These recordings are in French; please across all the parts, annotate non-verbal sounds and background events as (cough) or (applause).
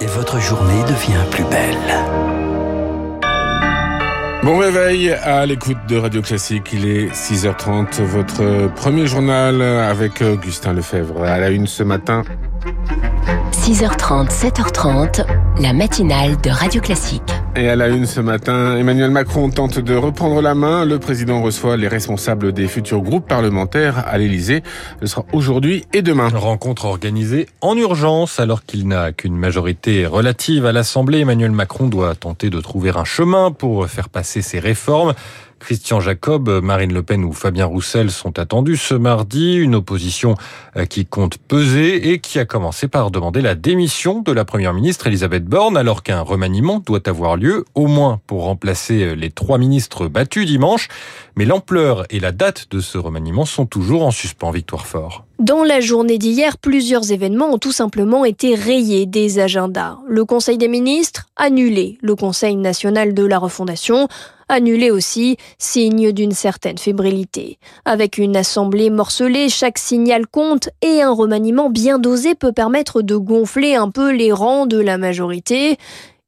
et votre journée devient plus belle. Bon réveil à l'écoute de Radio Classique, il est 6h30, votre premier journal avec Augustin Lefebvre. À la une ce matin, 6h30, 7h30, la matinale de Radio Classique. Et à la une ce matin, Emmanuel Macron tente de reprendre la main. Le président reçoit les responsables des futurs groupes parlementaires à l'Elysée. Ce sera aujourd'hui et demain. Rencontre organisée en urgence alors qu'il n'a qu'une majorité relative à l'Assemblée. Emmanuel Macron doit tenter de trouver un chemin pour faire passer ses réformes. Christian Jacob, Marine Le Pen ou Fabien Roussel sont attendus ce mardi. Une opposition euh, qui compte peser et qui a commencé par demander la démission de la première ministre Elisabeth Borne alors qu'un remaniement doit avoir lieu, au moins pour remplacer euh, les trois ministres battus dimanche. Mais l'ampleur et la date de ce remaniement sont toujours en suspens, Victoire Fort. Dans la journée d'hier, plusieurs événements ont tout simplement été rayés des agendas. Le Conseil des ministres annulé, le Conseil national de la refondation annulé aussi, signe d'une certaine fébrilité. Avec une assemblée morcelée, chaque signal compte et un remaniement bien dosé peut permettre de gonfler un peu les rangs de la majorité.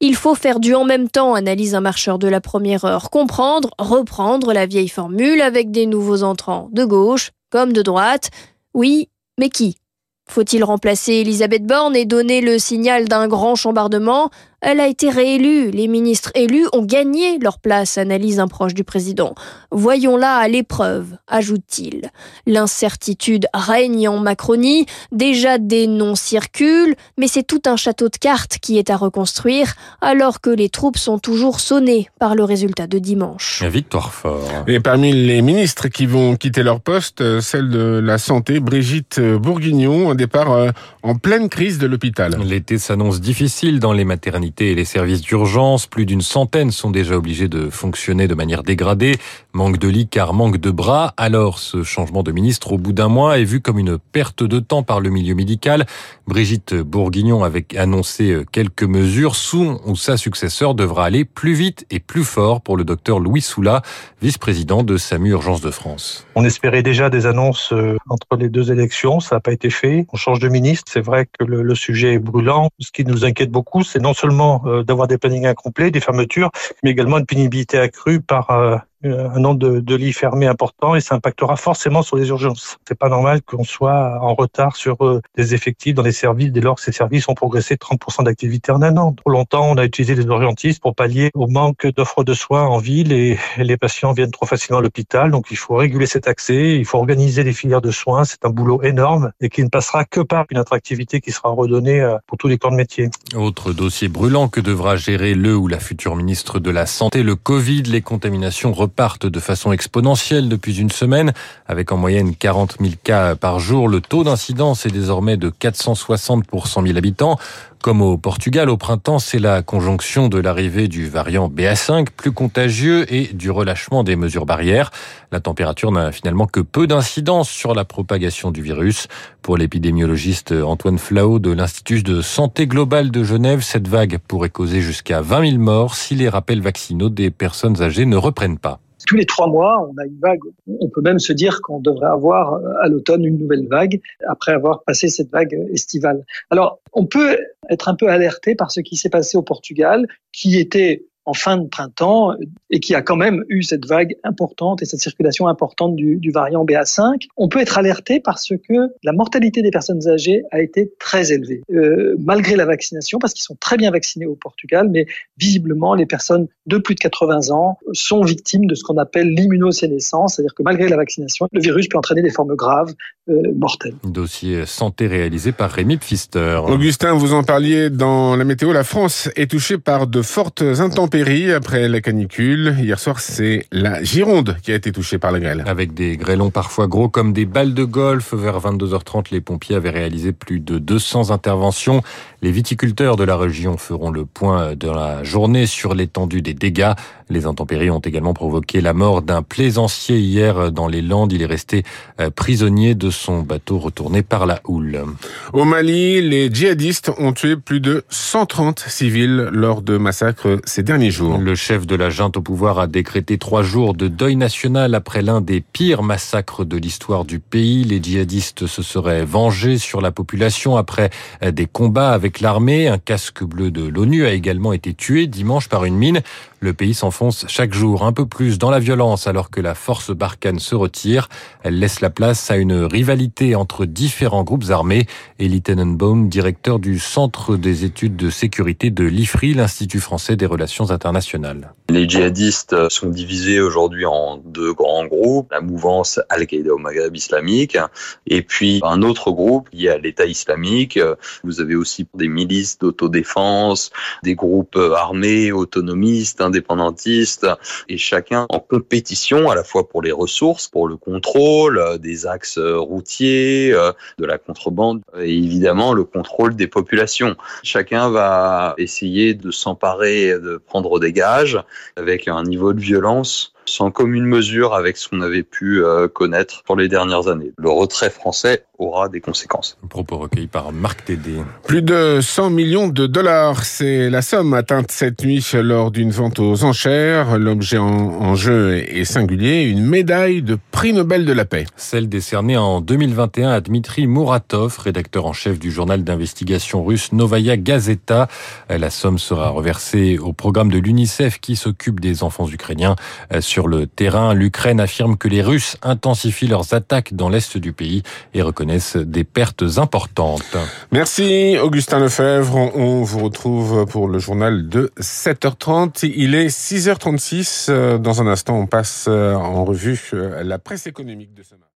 Il faut faire du en même temps, analyse un marcheur de la première heure. Comprendre, reprendre la vieille formule avec des nouveaux entrants de gauche comme de droite. Oui, mais qui? Faut-il remplacer Elisabeth Borne et donner le signal d'un grand chambardement elle a été réélue. Les ministres élus ont gagné leur place, analyse un proche du président. Voyons-la à l'épreuve, ajoute-t-il. L'incertitude règne en Macronie. Déjà des noms circulent, mais c'est tout un château de cartes qui est à reconstruire, alors que les troupes sont toujours sonnées par le résultat de dimanche. Victoire fort. Et parmi les ministres qui vont quitter leur poste, celle de la santé, Brigitte Bourguignon, un départ euh, en pleine crise de l'hôpital. L'été s'annonce difficile dans les maternités et les services d'urgence. Plus d'une centaine sont déjà obligés de fonctionner de manière dégradée. Manque de lits car manque de bras. Alors ce changement de ministre au bout d'un mois est vu comme une perte de temps par le milieu médical. Brigitte Bourguignon avait annoncé quelques mesures. Son ou sa successeur devra aller plus vite et plus fort pour le docteur Louis Soula, vice-président de SAMU Urgence de France. On espérait déjà des annonces euh, entre les deux élections. Ça n'a pas été fait. On change de ministre. C'est vrai que le, le sujet est brûlant. Ce qui nous inquiète beaucoup, c'est non seulement euh, d'avoir des plannings incomplets, des fermetures, mais également une pénibilité accrue par euh, un nombre de, de, lits fermés important et ça impactera forcément sur les urgences. C'est pas normal qu'on soit en retard sur euh, des effectifs dans les services dès lors que ces services ont progressé 30% d'activité en un an. Trop longtemps, on a utilisé les urgentistes pour pallier au manque d'offres de soins en ville et (laughs) les patients viennent trop facilement à l'hôpital. Donc il faut réguler cet accès, il faut organiser les filières de soins. C'est un boulot énorme et qui ne passera que par une attractivité qui sera redonnée euh, pour tous les corps de métier. Autre dossier brûlant que devra gérer le ou la future ministre de la Santé, le Covid, les contaminations partent de façon exponentielle depuis une semaine, avec en moyenne 40 000 cas par jour. Le taux d'incidence est désormais de 460 pour 100 000 habitants. Comme au Portugal au printemps, c'est la conjonction de l'arrivée du variant BA5 plus contagieux et du relâchement des mesures barrières. La température n'a finalement que peu d'incidence sur la propagation du virus. Pour l'épidémiologiste Antoine Flao de l'Institut de santé globale de Genève, cette vague pourrait causer jusqu'à 20 000 morts si les rappels vaccinaux des personnes âgées ne reprennent pas tous les trois mois, on a une vague. On peut même se dire qu'on devrait avoir à l'automne une nouvelle vague après avoir passé cette vague estivale. Alors, on peut être un peu alerté par ce qui s'est passé au Portugal, qui était en fin de printemps et qui a quand même eu cette vague importante et cette circulation importante du, du, variant BA5, on peut être alerté parce que la mortalité des personnes âgées a été très élevée, euh, malgré la vaccination, parce qu'ils sont très bien vaccinés au Portugal, mais visiblement les personnes de plus de 80 ans sont victimes de ce qu'on appelle l'immunosénescence, c'est-à-dire que malgré la vaccination, le virus peut entraîner des formes graves, euh, mortelles. Dossier santé réalisé par Rémi Pfister. Augustin, vous en parliez dans la météo, la France est touchée par de fortes intempéries après la canicule. Hier soir, c'est la Gironde qui a été touchée par la grêle. Avec des grêlons parfois gros comme des balles de golf, vers 22h30, les pompiers avaient réalisé plus de 200 interventions. Les viticulteurs de la région feront le point de la journée sur l'étendue des dégâts. Les intempéries ont également provoqué la mort d'un plaisancier hier dans les Landes. Il est resté euh, prisonnier de son bateau retourné par la houle. Au Mali, les djihadistes ont tué plus de 130 civils lors de massacres ces derniers Le chef de la junte au pouvoir a décrété trois jours de deuil national après l'un des pires massacres de l'histoire du pays. Les djihadistes se seraient vengés sur la population après des combats avec l'armée. Un casque bleu de l'ONU a également été tué dimanche par une mine. Le pays s'enfonce chaque jour un peu plus dans la violence alors que la force Barkhane se retire. Elle laisse la place à une rivalité entre différents groupes armés. Elie Tenenbaum, directeur du Centre des études de sécurité de l'IFRI, l'Institut français des relations internationales. Les djihadistes sont divisés aujourd'hui en deux grands groupes, la mouvance Al-Qaïda au Maghreb islamique et puis un autre groupe lié à l'État islamique. Vous avez aussi des milices d'autodéfense, des groupes armés autonomistes, indépendantistes et chacun en compétition à la fois pour les ressources, pour le contrôle euh, des axes euh, routiers, euh, de la contrebande et évidemment le contrôle des populations. Chacun va essayer de s'emparer, de prendre des gages avec un niveau de violence sans commune mesure avec ce qu'on avait pu euh, connaître pour les dernières années. Le retrait français aura des conséquences. propos recueilli par Marc Tédé. Plus de 100 millions de dollars, c'est la somme atteinte cette nuit lors d'une vente aux enchères. L'objet en, jeu est singulier, une médaille de prix Nobel de la paix. Celle décernée en 2021 à Dmitri Muratov, rédacteur en chef du journal d'investigation russe Novaya Gazeta. La somme sera reversée au programme de l'UNICEF qui s'occupe des enfants ukrainiens sur le terrain. L'Ukraine affirme que les Russes intensifient leurs attaques dans l'est du pays et reconnaissent des pertes importantes. Merci Augustin Lefebvre. On vous retrouve pour le journal de 7h30. Il est 6h36. Dans un instant, on passe en revue la presse économique de ce matin.